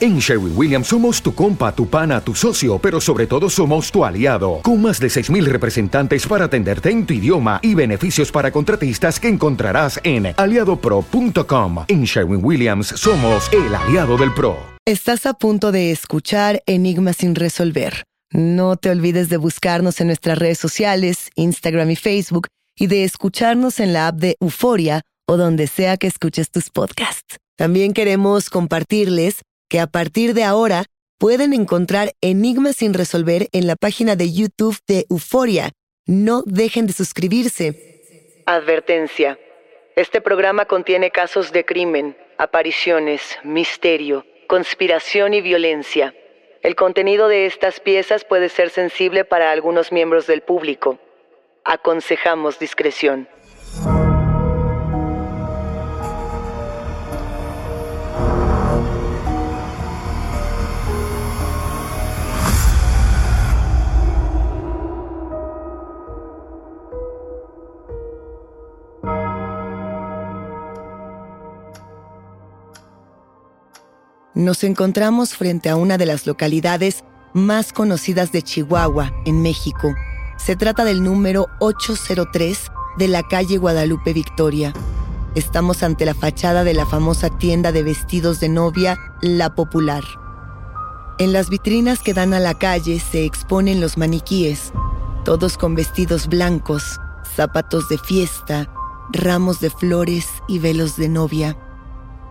En Sherwin Williams somos tu compa, tu pana, tu socio, pero sobre todo somos tu aliado, con más de 6.000 representantes para atenderte en tu idioma y beneficios para contratistas que encontrarás en aliadopro.com. En Sherwin Williams somos el aliado del PRO. Estás a punto de escuchar Enigmas sin resolver. No te olvides de buscarnos en nuestras redes sociales, Instagram y Facebook, y de escucharnos en la app de Euforia o donde sea que escuches tus podcasts. También queremos compartirles que a partir de ahora pueden encontrar enigmas sin resolver en la página de YouTube de Euforia. No dejen de suscribirse. Advertencia. Este programa contiene casos de crimen, apariciones, misterio, conspiración y violencia. El contenido de estas piezas puede ser sensible para algunos miembros del público. Aconsejamos discreción. Nos encontramos frente a una de las localidades más conocidas de Chihuahua, en México. Se trata del número 803 de la calle Guadalupe Victoria. Estamos ante la fachada de la famosa tienda de vestidos de novia La Popular. En las vitrinas que dan a la calle se exponen los maniquíes, todos con vestidos blancos, zapatos de fiesta, ramos de flores y velos de novia.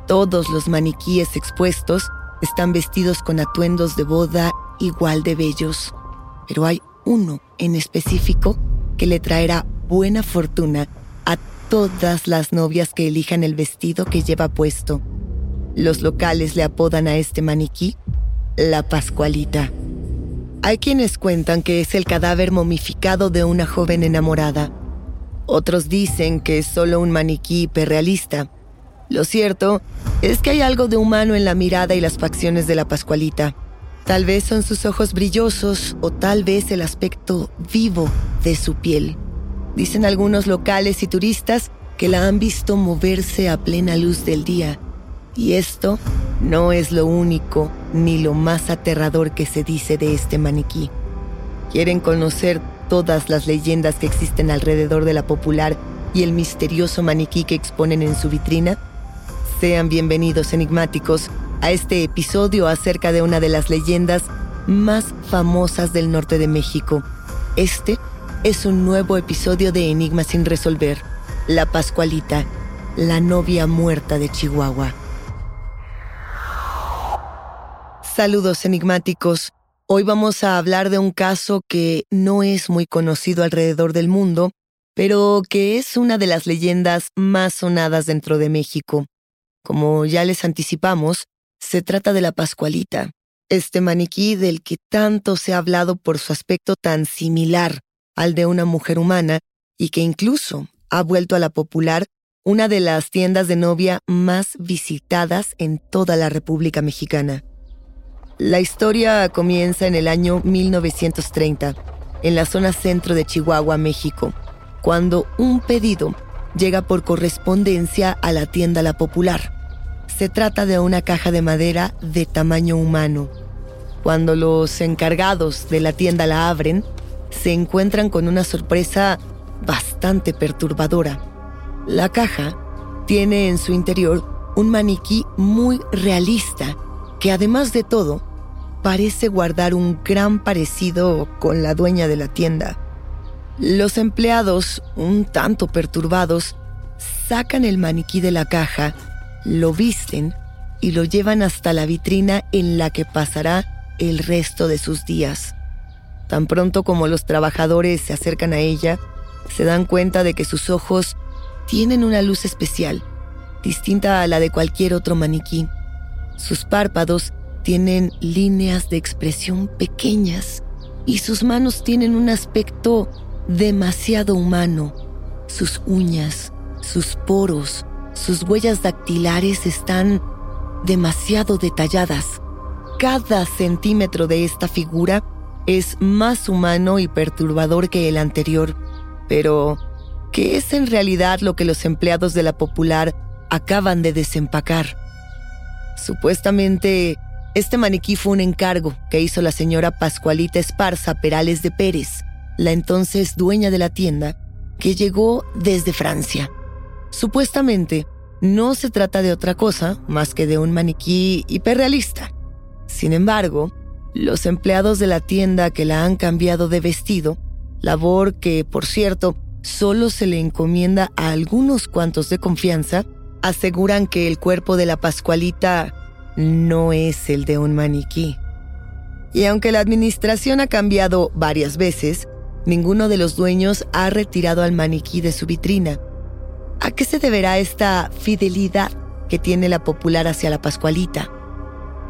Todos los maniquíes expuestos están vestidos con atuendos de boda igual de bellos, pero hay uno en específico que le traerá buena fortuna a todas las novias que elijan el vestido que lleva puesto. Los locales le apodan a este maniquí la Pascualita. Hay quienes cuentan que es el cadáver momificado de una joven enamorada. Otros dicen que es solo un maniquí hiperrealista lo cierto es que hay algo de humano en la mirada y las facciones de la Pascualita. Tal vez son sus ojos brillosos o tal vez el aspecto vivo de su piel. Dicen algunos locales y turistas que la han visto moverse a plena luz del día. Y esto no es lo único ni lo más aterrador que se dice de este maniquí. ¿Quieren conocer todas las leyendas que existen alrededor de la popular y el misterioso maniquí que exponen en su vitrina? Sean bienvenidos enigmáticos a este episodio acerca de una de las leyendas más famosas del norte de México. Este es un nuevo episodio de Enigmas sin resolver, La Pascualita, la novia muerta de Chihuahua. Saludos enigmáticos. Hoy vamos a hablar de un caso que no es muy conocido alrededor del mundo, pero que es una de las leyendas más sonadas dentro de México. Como ya les anticipamos, se trata de la Pascualita, este maniquí del que tanto se ha hablado por su aspecto tan similar al de una mujer humana y que incluso ha vuelto a la popular una de las tiendas de novia más visitadas en toda la República Mexicana. La historia comienza en el año 1930, en la zona centro de Chihuahua, México, cuando un pedido llega por correspondencia a la tienda La Popular. Se trata de una caja de madera de tamaño humano. Cuando los encargados de la tienda la abren, se encuentran con una sorpresa bastante perturbadora. La caja tiene en su interior un maniquí muy realista que además de todo parece guardar un gran parecido con la dueña de la tienda. Los empleados, un tanto perturbados, sacan el maniquí de la caja, lo visten y lo llevan hasta la vitrina en la que pasará el resto de sus días. Tan pronto como los trabajadores se acercan a ella, se dan cuenta de que sus ojos tienen una luz especial, distinta a la de cualquier otro maniquí. Sus párpados tienen líneas de expresión pequeñas y sus manos tienen un aspecto demasiado humano. Sus uñas, sus poros, sus huellas dactilares están demasiado detalladas. Cada centímetro de esta figura es más humano y perturbador que el anterior. Pero, ¿qué es en realidad lo que los empleados de la popular acaban de desempacar? Supuestamente, este maniquí fue un encargo que hizo la señora Pascualita Esparza Perales de Pérez, la entonces dueña de la tienda, que llegó desde Francia. Supuestamente, no se trata de otra cosa más que de un maniquí hiperrealista. Sin embargo, los empleados de la tienda que la han cambiado de vestido, labor que, por cierto, solo se le encomienda a algunos cuantos de confianza, aseguran que el cuerpo de la Pascualita no es el de un maniquí. Y aunque la administración ha cambiado varias veces, ninguno de los dueños ha retirado al maniquí de su vitrina. ¿A qué se deberá esta fidelidad que tiene la popular hacia la Pascualita?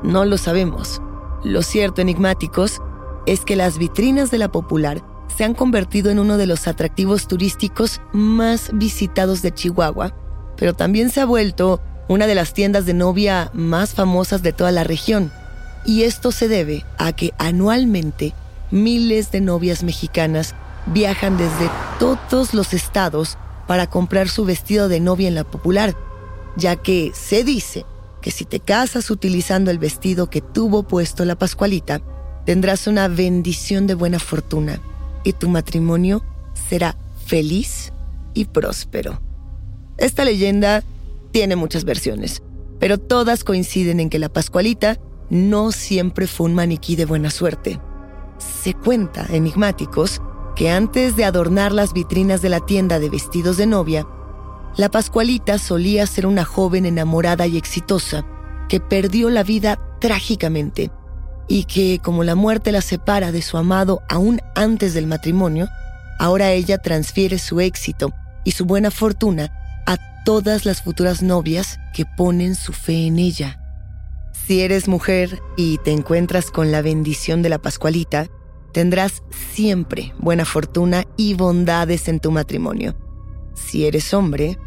No lo sabemos. Lo cierto, enigmáticos, es que las vitrinas de la popular se han convertido en uno de los atractivos turísticos más visitados de Chihuahua, pero también se ha vuelto una de las tiendas de novia más famosas de toda la región. Y esto se debe a que anualmente miles de novias mexicanas viajan desde todos los estados para comprar su vestido de novia en la popular, ya que se dice que si te casas utilizando el vestido que tuvo puesto la Pascualita, tendrás una bendición de buena fortuna y tu matrimonio será feliz y próspero. Esta leyenda tiene muchas versiones, pero todas coinciden en que la Pascualita no siempre fue un maniquí de buena suerte. Se cuenta, enigmáticos, que antes de adornar las vitrinas de la tienda de vestidos de novia, la Pascualita solía ser una joven enamorada y exitosa que perdió la vida trágicamente y que, como la muerte la separa de su amado aún antes del matrimonio, ahora ella transfiere su éxito y su buena fortuna a todas las futuras novias que ponen su fe en ella. Si eres mujer y te encuentras con la bendición de la Pascualita, tendrás siempre buena fortuna y bondades en tu matrimonio. Si eres hombre,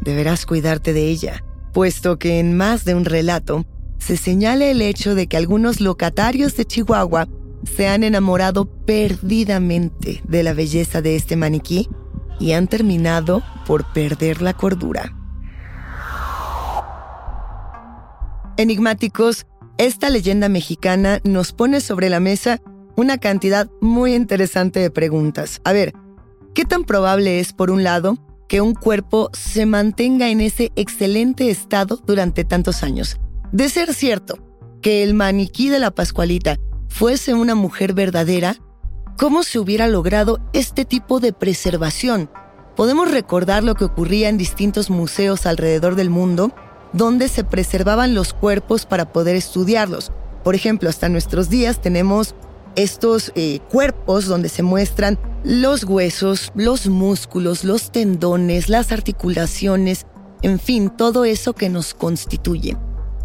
deberás cuidarte de ella, puesto que en más de un relato se señala el hecho de que algunos locatarios de Chihuahua se han enamorado perdidamente de la belleza de este maniquí y han terminado por perder la cordura. Enigmáticos, esta leyenda mexicana nos pone sobre la mesa una cantidad muy interesante de preguntas. A ver, ¿qué tan probable es, por un lado, que un cuerpo se mantenga en ese excelente estado durante tantos años? De ser cierto que el maniquí de la Pascualita fuese una mujer verdadera, ¿cómo se hubiera logrado este tipo de preservación? Podemos recordar lo que ocurría en distintos museos alrededor del mundo donde se preservaban los cuerpos para poder estudiarlos. Por ejemplo, hasta nuestros días tenemos estos eh, cuerpos donde se muestran los huesos, los músculos, los tendones, las articulaciones, en fin, todo eso que nos constituye.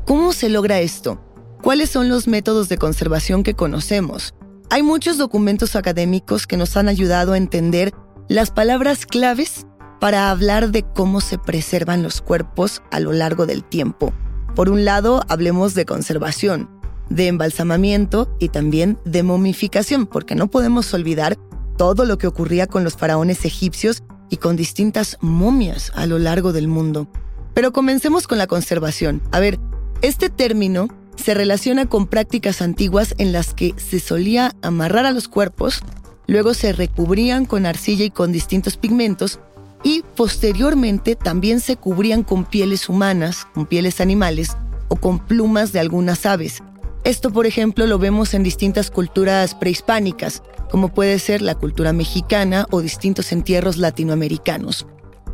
¿Cómo se logra esto? ¿Cuáles son los métodos de conservación que conocemos? Hay muchos documentos académicos que nos han ayudado a entender las palabras claves para hablar de cómo se preservan los cuerpos a lo largo del tiempo. Por un lado, hablemos de conservación, de embalsamamiento y también de momificación, porque no podemos olvidar todo lo que ocurría con los faraones egipcios y con distintas momias a lo largo del mundo. Pero comencemos con la conservación. A ver, este término se relaciona con prácticas antiguas en las que se solía amarrar a los cuerpos luego se recubrían con arcilla y con distintos pigmentos y posteriormente también se cubrían con pieles humanas, con pieles animales o con plumas de algunas aves. Esto, por ejemplo, lo vemos en distintas culturas prehispánicas, como puede ser la cultura mexicana o distintos entierros latinoamericanos.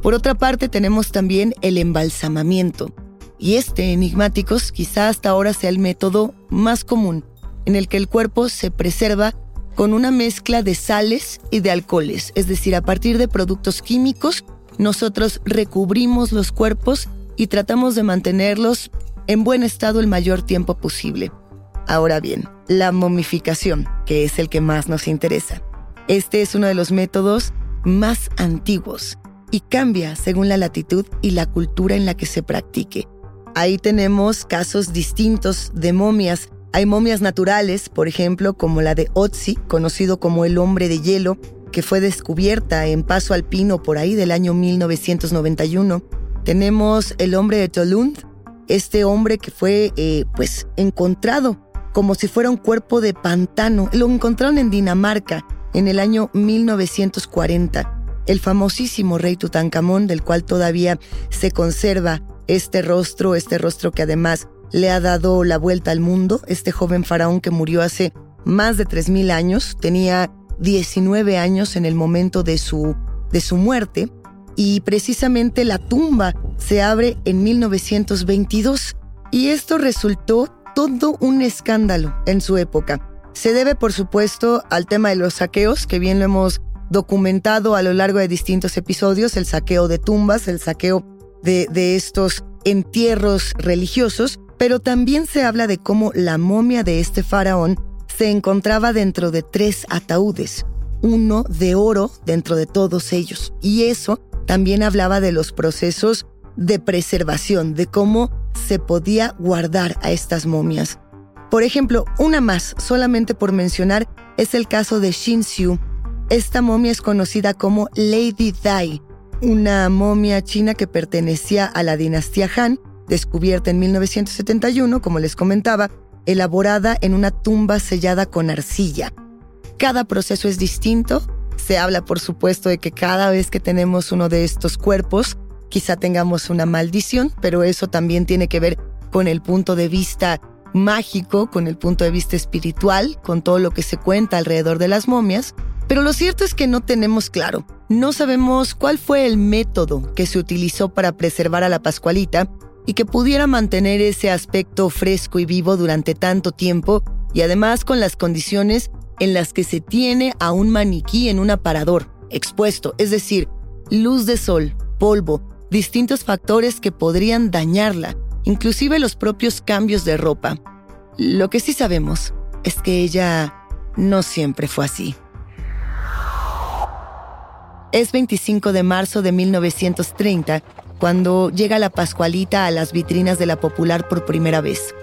Por otra parte, tenemos también el embalsamamiento. Y este, enigmáticos, quizá hasta ahora sea el método más común, en el que el cuerpo se preserva con una mezcla de sales y de alcoholes, es decir, a partir de productos químicos, nosotros recubrimos los cuerpos y tratamos de mantenerlos en buen estado el mayor tiempo posible. Ahora bien, la momificación, que es el que más nos interesa. Este es uno de los métodos más antiguos y cambia según la latitud y la cultura en la que se practique. Ahí tenemos casos distintos de momias hay momias naturales, por ejemplo, como la de Otzi, conocido como el hombre de hielo, que fue descubierta en Paso Alpino por ahí del año 1991. Tenemos el hombre de Tolund, este hombre que fue eh, pues encontrado como si fuera un cuerpo de pantano. Lo encontraron en Dinamarca en el año 1940. El famosísimo rey Tutankamón, del cual todavía se conserva este rostro, este rostro que además le ha dado la vuelta al mundo. Este joven faraón que murió hace más de 3.000 años, tenía 19 años en el momento de su, de su muerte y precisamente la tumba se abre en 1922 y esto resultó todo un escándalo en su época. Se debe, por supuesto, al tema de los saqueos, que bien lo hemos documentado a lo largo de distintos episodios, el saqueo de tumbas, el saqueo de, estos entierros religiosos, pero también se habla de cómo la momia de este faraón se encontraba dentro de tres ataúdes, uno de oro dentro de todos ellos. Y eso también hablaba de los procesos de preservación, de cómo se podía guardar a estas momias. Por ejemplo, una más, solamente por mencionar, es el caso de Shin Xiu. Esta momia es conocida como Lady Dai, una momia china que pertenecía a la dinastía Han descubierta en 1971, como les comentaba, elaborada en una tumba sellada con arcilla. Cada proceso es distinto. Se habla, por supuesto, de que cada vez que tenemos uno de estos cuerpos, quizá tengamos una maldición, pero eso también tiene que ver con el punto de vista mágico, con el punto de vista espiritual, con todo lo que se cuenta alrededor de las momias. Pero lo cierto es que no tenemos claro. No sabemos cuál fue el método que se utilizó para preservar a la Pascualita y que pudiera mantener ese aspecto fresco y vivo durante tanto tiempo y además con las condiciones en las que se tiene a un maniquí en un aparador, expuesto, es decir, luz de sol, polvo, distintos factores que podrían dañarla, inclusive los propios cambios de ropa. Lo que sí sabemos es que ella no siempre fue así. Es 25 de marzo de 1930 cuando llega la Pascualita a las vitrinas de la Popular por primera vez.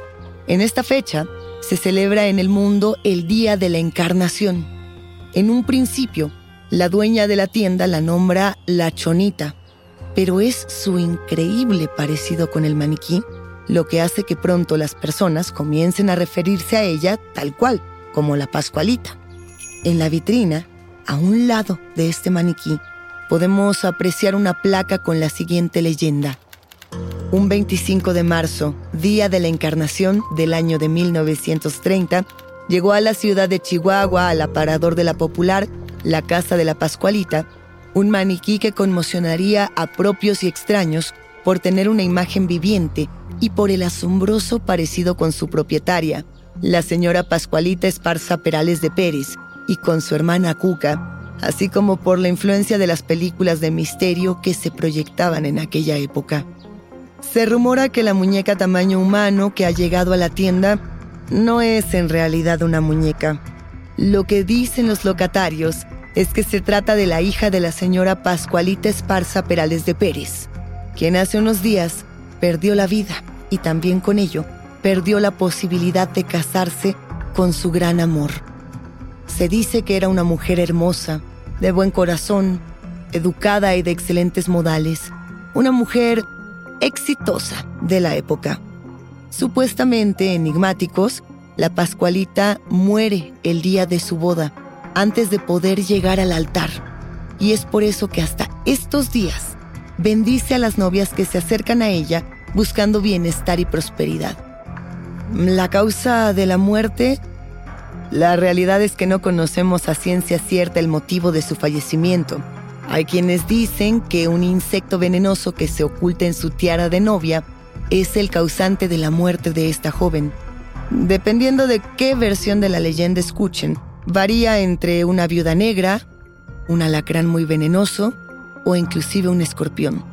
En esta fecha se celebra en el mundo el Día de la Encarnación. En un principio, la dueña de la tienda la nombra La Chonita, pero es su increíble parecido con el maniquí lo que hace que pronto las personas comiencen a referirse a ella tal cual, como la Pascualita. En la vitrina, a un lado de este maniquí, podemos apreciar una placa con la siguiente leyenda. Un 25 de marzo, día de la encarnación del año de 1930, llegó a la ciudad de Chihuahua, al aparador de la Popular, la Casa de la Pascualita, un maniquí que conmocionaría a propios y extraños por tener una imagen viviente y por el asombroso parecido con su propietaria, la señora Pascualita Esparza Perales de Pérez, y con su hermana Cuca, así como por la influencia de las películas de misterio que se proyectaban en aquella época. Se rumora que la muñeca tamaño humano que ha llegado a la tienda no es en realidad una muñeca. Lo que dicen los locatarios es que se trata de la hija de la señora Pascualita Esparza Perales de Pérez, quien hace unos días perdió la vida y también con ello perdió la posibilidad de casarse con su gran amor. Se dice que era una mujer hermosa, de buen corazón, educada y de excelentes modales, una mujer exitosa de la época. Supuestamente enigmáticos, la Pascualita muere el día de su boda, antes de poder llegar al altar. Y es por eso que hasta estos días bendice a las novias que se acercan a ella buscando bienestar y prosperidad. La causa de la muerte, la realidad es que no conocemos a ciencia cierta el motivo de su fallecimiento. Hay quienes dicen que un insecto venenoso que se oculta en su tiara de novia es el causante de la muerte de esta joven. Dependiendo de qué versión de la leyenda escuchen, varía entre una viuda negra, un alacrán muy venenoso o inclusive un escorpión.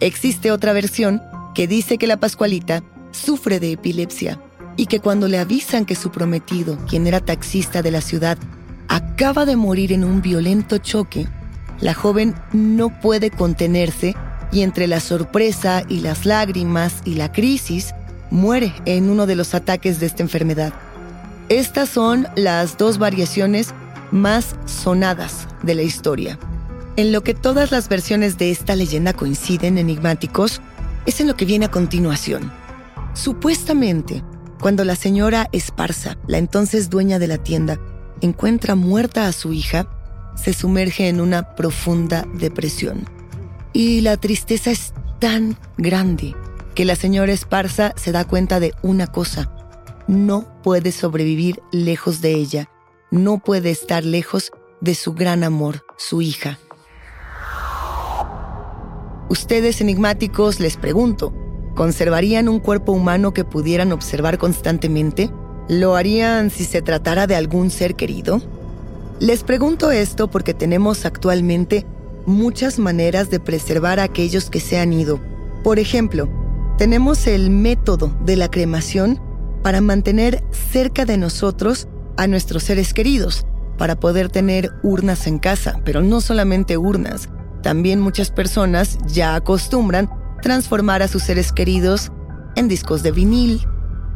Existe otra versión que dice que la Pascualita sufre de epilepsia y que cuando le avisan que su prometido, quien era taxista de la ciudad, acaba de morir en un violento choque, la joven no puede contenerse y entre la sorpresa y las lágrimas y la crisis, muere en uno de los ataques de esta enfermedad. Estas son las dos variaciones más sonadas de la historia. En lo que todas las versiones de esta leyenda coinciden enigmáticos es en lo que viene a continuación. Supuestamente, cuando la señora Esparza, la entonces dueña de la tienda, encuentra muerta a su hija, se sumerge en una profunda depresión. Y la tristeza es tan grande que la señora Esparza se da cuenta de una cosa. No puede sobrevivir lejos de ella. No puede estar lejos de su gran amor, su hija. Ustedes enigmáticos les pregunto, ¿conservarían un cuerpo humano que pudieran observar constantemente? ¿Lo harían si se tratara de algún ser querido? Les pregunto esto porque tenemos actualmente muchas maneras de preservar a aquellos que se han ido. Por ejemplo, tenemos el método de la cremación para mantener cerca de nosotros a nuestros seres queridos, para poder tener urnas en casa, pero no solamente urnas, también muchas personas ya acostumbran transformar a sus seres queridos en discos de vinil,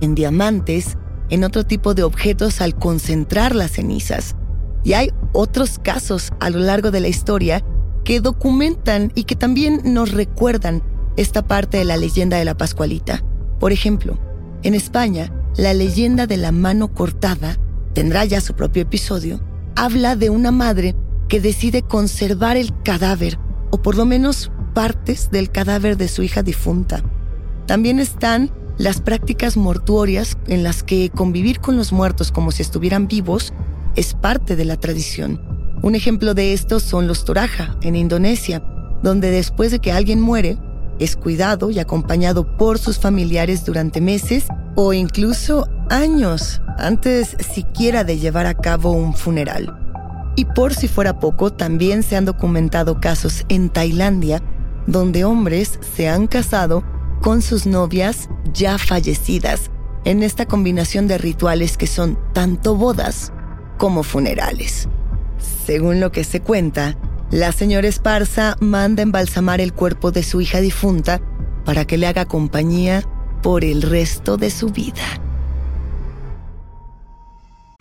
en diamantes, en otro tipo de objetos al concentrar las cenizas. Y hay otros casos a lo largo de la historia que documentan y que también nos recuerdan esta parte de la leyenda de la Pascualita. Por ejemplo, en España, la leyenda de la mano cortada tendrá ya su propio episodio. Habla de una madre que decide conservar el cadáver, o por lo menos partes del cadáver de su hija difunta. También están las prácticas mortuorias en las que convivir con los muertos como si estuvieran vivos es parte de la tradición. Un ejemplo de esto son los Toraja, en Indonesia, donde después de que alguien muere, es cuidado y acompañado por sus familiares durante meses o incluso años antes siquiera de llevar a cabo un funeral. Y por si fuera poco, también se han documentado casos en Tailandia donde hombres se han casado con sus novias ya fallecidas en esta combinación de rituales que son tanto bodas como funerales. Según lo que se cuenta, la señora Esparza manda embalsamar el cuerpo de su hija difunta para que le haga compañía por el resto de su vida.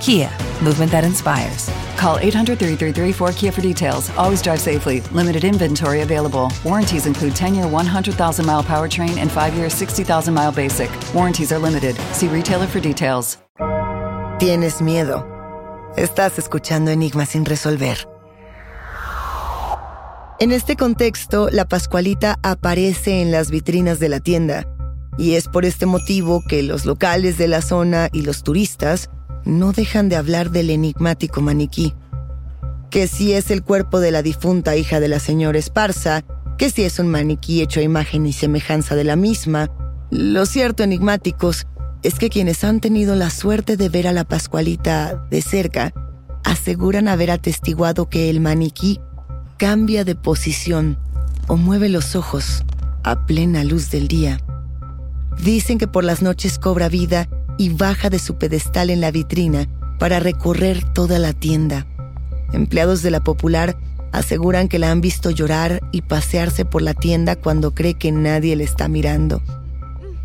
Kia, movement that inspires. Call 800 333 4KIA for details. Always drive safely. Limited inventory available. Warranties include 10 year 100,000 mile powertrain and 5 year 60,000 mile basic. Warranties are limited. See retailer for details. Tienes miedo. Estás escuchando Enigmas sin resolver. En este contexto, la Pascualita aparece en las vitrinas de la tienda. Y es por este motivo que los locales de la zona y los turistas no dejan de hablar del enigmático maniquí. Que si es el cuerpo de la difunta hija de la señora Esparza, que si es un maniquí hecho a imagen y semejanza de la misma. Lo cierto, enigmáticos, es que quienes han tenido la suerte de ver a la Pascualita de cerca aseguran haber atestiguado que el maniquí cambia de posición o mueve los ojos a plena luz del día. Dicen que por las noches cobra vida y baja de su pedestal en la vitrina para recorrer toda la tienda. Empleados de la popular aseguran que la han visto llorar y pasearse por la tienda cuando cree que nadie le está mirando.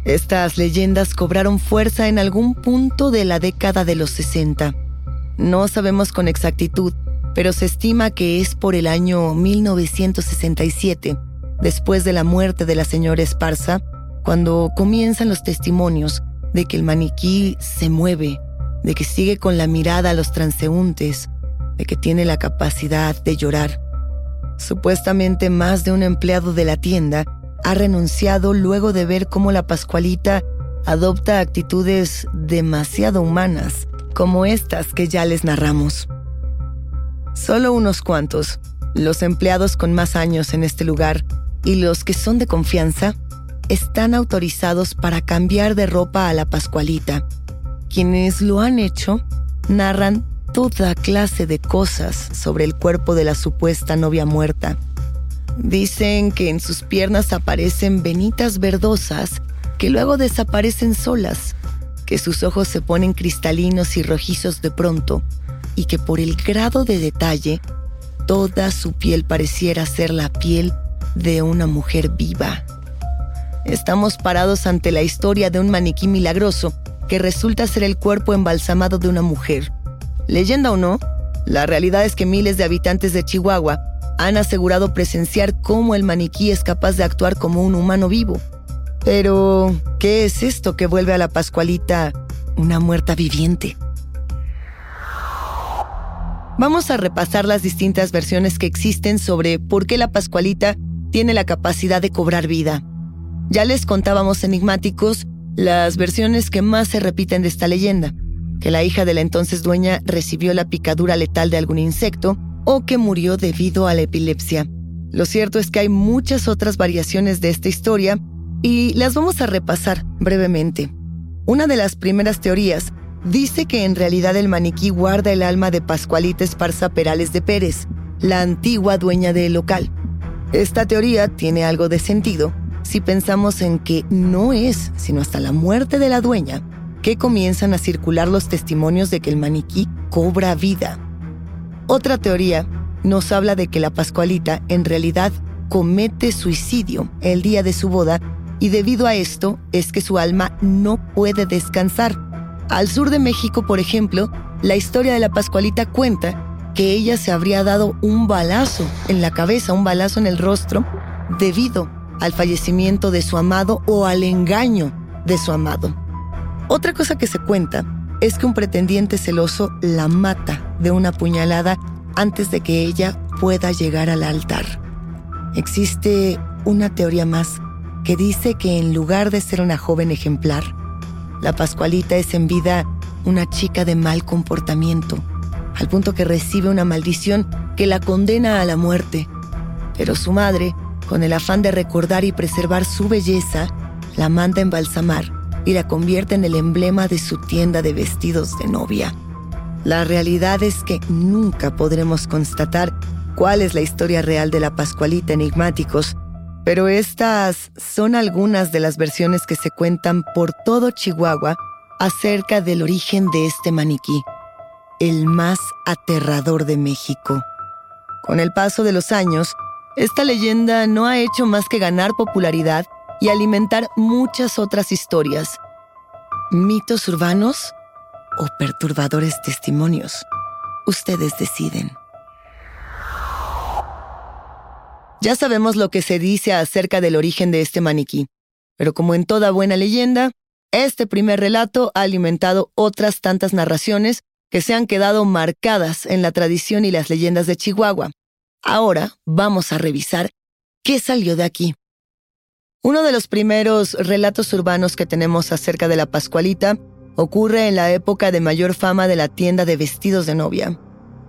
Estas leyendas cobraron fuerza en algún punto de la década de los 60. No sabemos con exactitud, pero se estima que es por el año 1967, después de la muerte de la señora Esparza, cuando comienzan los testimonios de que el maniquí se mueve, de que sigue con la mirada a los transeúntes, de que tiene la capacidad de llorar. Supuestamente más de un empleado de la tienda ha renunciado luego de ver cómo la Pascualita adopta actitudes demasiado humanas, como estas que ya les narramos. Solo unos cuantos, los empleados con más años en este lugar y los que son de confianza, están autorizados para cambiar de ropa a la Pascualita. Quienes lo han hecho narran toda clase de cosas sobre el cuerpo de la supuesta novia muerta. Dicen que en sus piernas aparecen venitas verdosas que luego desaparecen solas, que sus ojos se ponen cristalinos y rojizos de pronto, y que por el grado de detalle, toda su piel pareciera ser la piel de una mujer viva. Estamos parados ante la historia de un maniquí milagroso que resulta ser el cuerpo embalsamado de una mujer. Leyenda o no, la realidad es que miles de habitantes de Chihuahua han asegurado presenciar cómo el maniquí es capaz de actuar como un humano vivo. Pero, ¿qué es esto que vuelve a la Pascualita una muerta viviente? Vamos a repasar las distintas versiones que existen sobre por qué la Pascualita tiene la capacidad de cobrar vida. Ya les contábamos enigmáticos las versiones que más se repiten de esta leyenda, que la hija de la entonces dueña recibió la picadura letal de algún insecto o que murió debido a la epilepsia. Lo cierto es que hay muchas otras variaciones de esta historia y las vamos a repasar brevemente. Una de las primeras teorías dice que en realidad el maniquí guarda el alma de Pascualita Esparza Perales de Pérez, la antigua dueña del local. Esta teoría tiene algo de sentido, si pensamos en que no es sino hasta la muerte de la dueña que comienzan a circular los testimonios de que el maniquí cobra vida. Otra teoría nos habla de que la Pascualita en realidad comete suicidio el día de su boda y debido a esto es que su alma no puede descansar. Al sur de México, por ejemplo, la historia de la Pascualita cuenta que ella se habría dado un balazo en la cabeza, un balazo en el rostro, debido al fallecimiento de su amado o al engaño de su amado. Otra cosa que se cuenta es que un pretendiente celoso la mata de una puñalada antes de que ella pueda llegar al altar. Existe una teoría más que dice que en lugar de ser una joven ejemplar, la Pascualita es en vida una chica de mal comportamiento, al punto que recibe una maldición que la condena a la muerte. Pero su madre con el afán de recordar y preservar su belleza, la manda embalsamar y la convierte en el emblema de su tienda de vestidos de novia. La realidad es que nunca podremos constatar cuál es la historia real de la Pascualita Enigmáticos, pero estas son algunas de las versiones que se cuentan por todo Chihuahua acerca del origen de este maniquí, el más aterrador de México. Con el paso de los años, esta leyenda no ha hecho más que ganar popularidad y alimentar muchas otras historias. Mitos urbanos o perturbadores testimonios. Ustedes deciden. Ya sabemos lo que se dice acerca del origen de este maniquí, pero como en toda buena leyenda, este primer relato ha alimentado otras tantas narraciones que se han quedado marcadas en la tradición y las leyendas de Chihuahua. Ahora vamos a revisar qué salió de aquí. Uno de los primeros relatos urbanos que tenemos acerca de la Pascualita ocurre en la época de mayor fama de la tienda de vestidos de novia.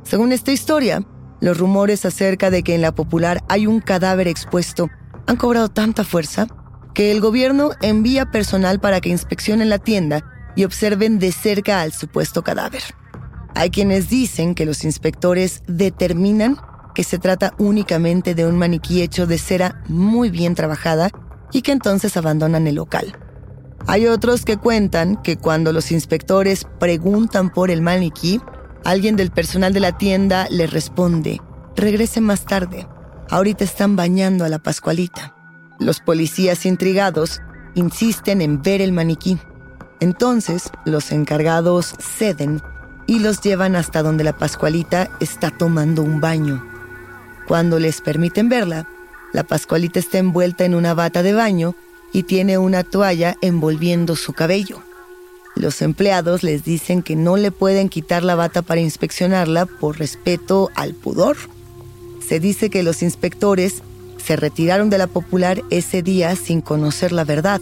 Según esta historia, los rumores acerca de que en la popular hay un cadáver expuesto han cobrado tanta fuerza que el gobierno envía personal para que inspeccionen la tienda y observen de cerca al supuesto cadáver. Hay quienes dicen que los inspectores determinan que se trata únicamente de un maniquí hecho de cera muy bien trabajada y que entonces abandonan el local. Hay otros que cuentan que cuando los inspectores preguntan por el maniquí, alguien del personal de la tienda les responde, regrese más tarde, ahorita están bañando a la Pascualita. Los policías intrigados insisten en ver el maniquí. Entonces, los encargados ceden y los llevan hasta donde la Pascualita está tomando un baño. Cuando les permiten verla, la Pascualita está envuelta en una bata de baño y tiene una toalla envolviendo su cabello. Los empleados les dicen que no le pueden quitar la bata para inspeccionarla por respeto al pudor. Se dice que los inspectores se retiraron de la popular ese día sin conocer la verdad,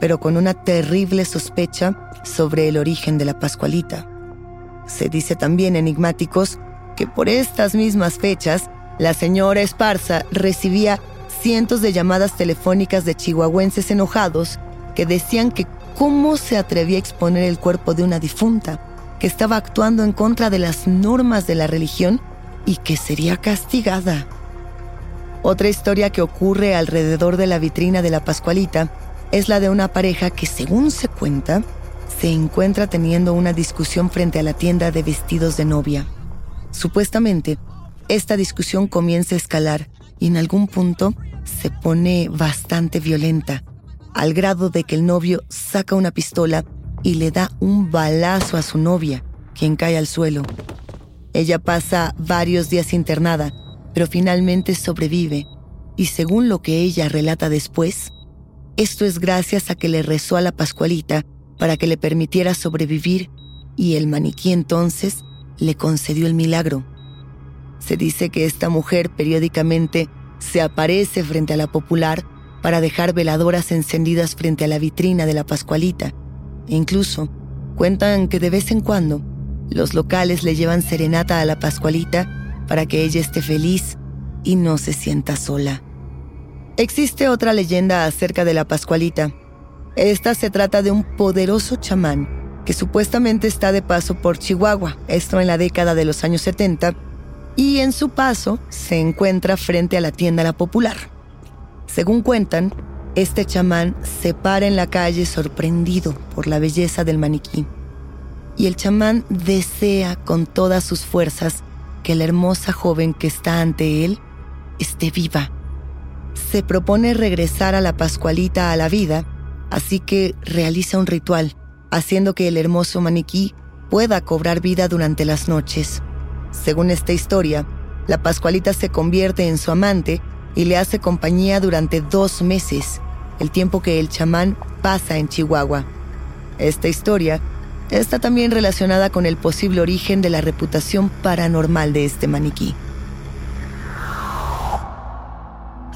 pero con una terrible sospecha sobre el origen de la Pascualita. Se dice también enigmáticos que por estas mismas fechas, la señora Esparza recibía cientos de llamadas telefónicas de chihuahuenses enojados que decían que cómo se atrevía a exponer el cuerpo de una difunta, que estaba actuando en contra de las normas de la religión y que sería castigada. Otra historia que ocurre alrededor de la vitrina de la Pascualita es la de una pareja que, según se cuenta, se encuentra teniendo una discusión frente a la tienda de vestidos de novia. Supuestamente, esta discusión comienza a escalar y en algún punto se pone bastante violenta, al grado de que el novio saca una pistola y le da un balazo a su novia, quien cae al suelo. Ella pasa varios días internada pero finalmente sobrevive y según lo que ella relata después, esto es gracias a que le rezó a la Pascualita para que le permitiera sobrevivir y el maniquí entonces le concedió el milagro. Se dice que esta mujer periódicamente se aparece frente a la popular para dejar veladoras encendidas frente a la vitrina de la Pascualita. Incluso cuentan que de vez en cuando los locales le llevan serenata a la Pascualita para que ella esté feliz y no se sienta sola. Existe otra leyenda acerca de la Pascualita. Esta se trata de un poderoso chamán que supuestamente está de paso por Chihuahua, esto en la década de los años 70, y en su paso se encuentra frente a la tienda La Popular. Según cuentan, este chamán se para en la calle sorprendido por la belleza del maniquí. Y el chamán desea con todas sus fuerzas que la hermosa joven que está ante él esté viva. Se propone regresar a la Pascualita a la vida, así que realiza un ritual, haciendo que el hermoso maniquí pueda cobrar vida durante las noches. Según esta historia, la Pascualita se convierte en su amante y le hace compañía durante dos meses, el tiempo que el chamán pasa en Chihuahua. Esta historia está también relacionada con el posible origen de la reputación paranormal de este maniquí.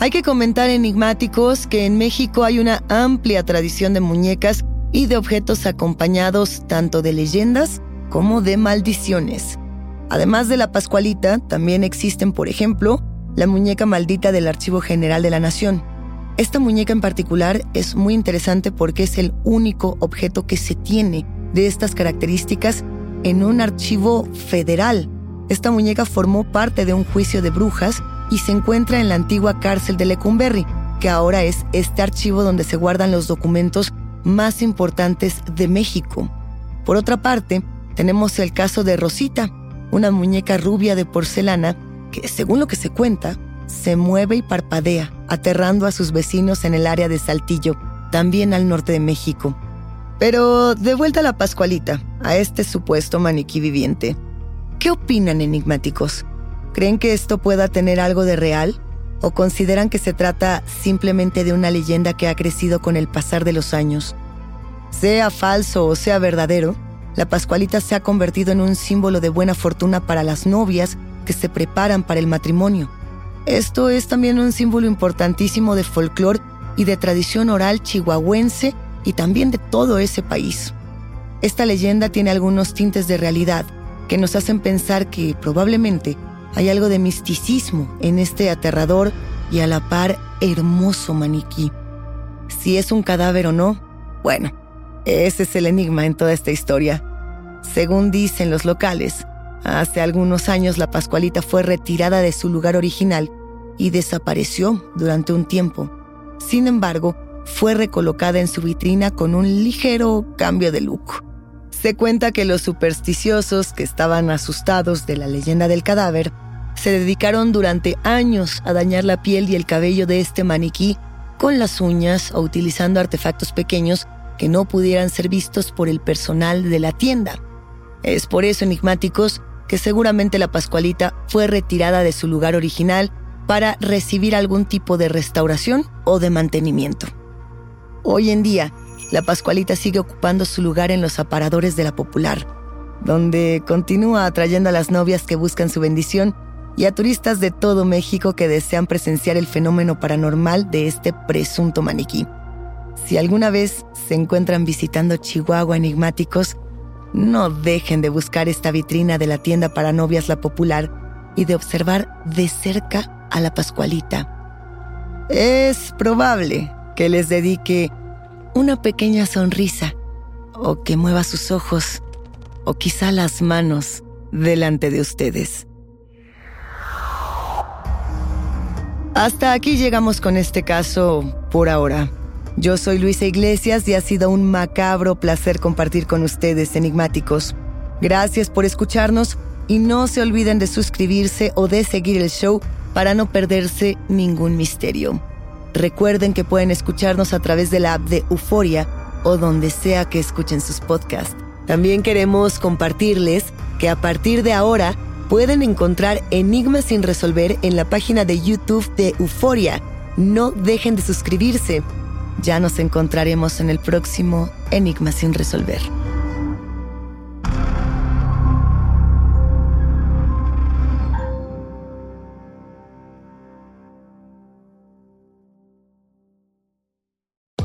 Hay que comentar enigmáticos que en México hay una amplia tradición de muñecas y de objetos acompañados tanto de leyendas como de maldiciones. Además de la Pascualita, también existen, por ejemplo, la muñeca maldita del Archivo General de la Nación. Esta muñeca en particular es muy interesante porque es el único objeto que se tiene de estas características en un archivo federal. Esta muñeca formó parte de un juicio de brujas y se encuentra en la antigua cárcel de Lecumberri, que ahora es este archivo donde se guardan los documentos más importantes de México. Por otra parte, tenemos el caso de Rosita, una muñeca rubia de porcelana que, según lo que se cuenta, se mueve y parpadea, aterrando a sus vecinos en el área de Saltillo, también al norte de México. Pero de vuelta a la Pascualita, a este supuesto maniquí viviente. ¿Qué opinan enigmáticos? ¿Creen que esto pueda tener algo de real? ¿O consideran que se trata simplemente de una leyenda que ha crecido con el pasar de los años? Sea falso o sea verdadero, la Pascualita se ha convertido en un símbolo de buena fortuna para las novias que se preparan para el matrimonio. Esto es también un símbolo importantísimo de folclore y de tradición oral chihuahuense y también de todo ese país. Esta leyenda tiene algunos tintes de realidad que nos hacen pensar que probablemente hay algo de misticismo en este aterrador y a la par hermoso maniquí. Si es un cadáver o no, bueno, ese es el enigma en toda esta historia. Según dicen los locales, Hace algunos años la Pascualita fue retirada de su lugar original y desapareció durante un tiempo. Sin embargo, fue recolocada en su vitrina con un ligero cambio de look. Se cuenta que los supersticiosos que estaban asustados de la leyenda del cadáver se dedicaron durante años a dañar la piel y el cabello de este maniquí con las uñas o utilizando artefactos pequeños que no pudieran ser vistos por el personal de la tienda. Es por eso, enigmáticos, que seguramente la Pascualita fue retirada de su lugar original para recibir algún tipo de restauración o de mantenimiento. Hoy en día, la Pascualita sigue ocupando su lugar en los aparadores de la popular, donde continúa atrayendo a las novias que buscan su bendición y a turistas de todo México que desean presenciar el fenómeno paranormal de este presunto maniquí. Si alguna vez se encuentran visitando Chihuahua enigmáticos, no dejen de buscar esta vitrina de la tienda para novias La Popular y de observar de cerca a la Pascualita. Es probable que les dedique una pequeña sonrisa o que mueva sus ojos o quizá las manos delante de ustedes. Hasta aquí llegamos con este caso por ahora. Yo soy Luisa Iglesias y ha sido un macabro placer compartir con ustedes, enigmáticos. Gracias por escucharnos y no se olviden de suscribirse o de seguir el show para no perderse ningún misterio. Recuerden que pueden escucharnos a través de la app de Euforia o donde sea que escuchen sus podcasts. También queremos compartirles que a partir de ahora pueden encontrar enigmas sin resolver en la página de YouTube de Euforia. No dejen de suscribirse. Ya nos encontraremos en el próximo Enigma sin resolver.